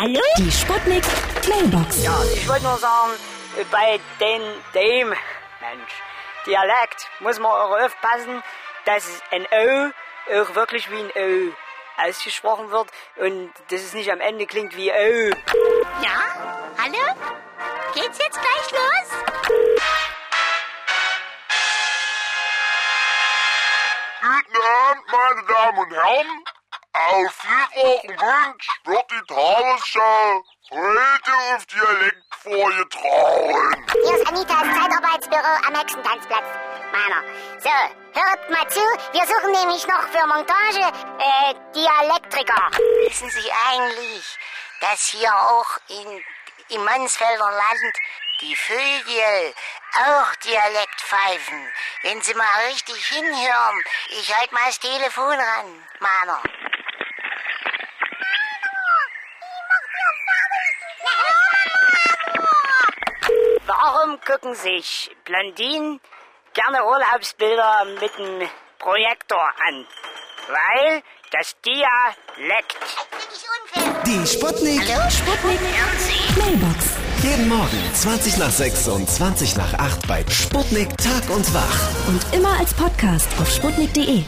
Hallo? Die Sputnik Mailbox. Ja, ich wollte nur sagen, bei den, dem, Mensch, Dialekt muss man auch aufpassen, dass ein O auch wirklich wie ein O ausgesprochen wird und dass es nicht am Ende klingt wie O. Ja? Hallo? Geht's jetzt gleich los? Guten Abend, meine Damen und Herren. Auf vielfachen Wunsch wird die Tagesschau heute auf Dialekt vorgetragen. Hier ist Anitas Zeitarbeitsbüro am Hexentanzplatz. Meiner. So, hört mal zu, wir suchen nämlich noch für Montage äh, Dialektriker. Wissen Sie eigentlich, dass hier auch in, im Mansfelder Land die Vögel auch Dialekt pfeifen? Wenn Sie mal richtig hinhören, ich halt mal das Telefon ran, Mana. Warum gucken sich Blondinen gerne Urlaubsbilder mit dem Projektor an? Weil das Dialekt. Die Sputnik. Sputnik Mailbox. Jeden Morgen 20 nach 6 und 20 nach 8 bei Sputnik Tag und Wach. Und immer als Podcast auf sputnik.de.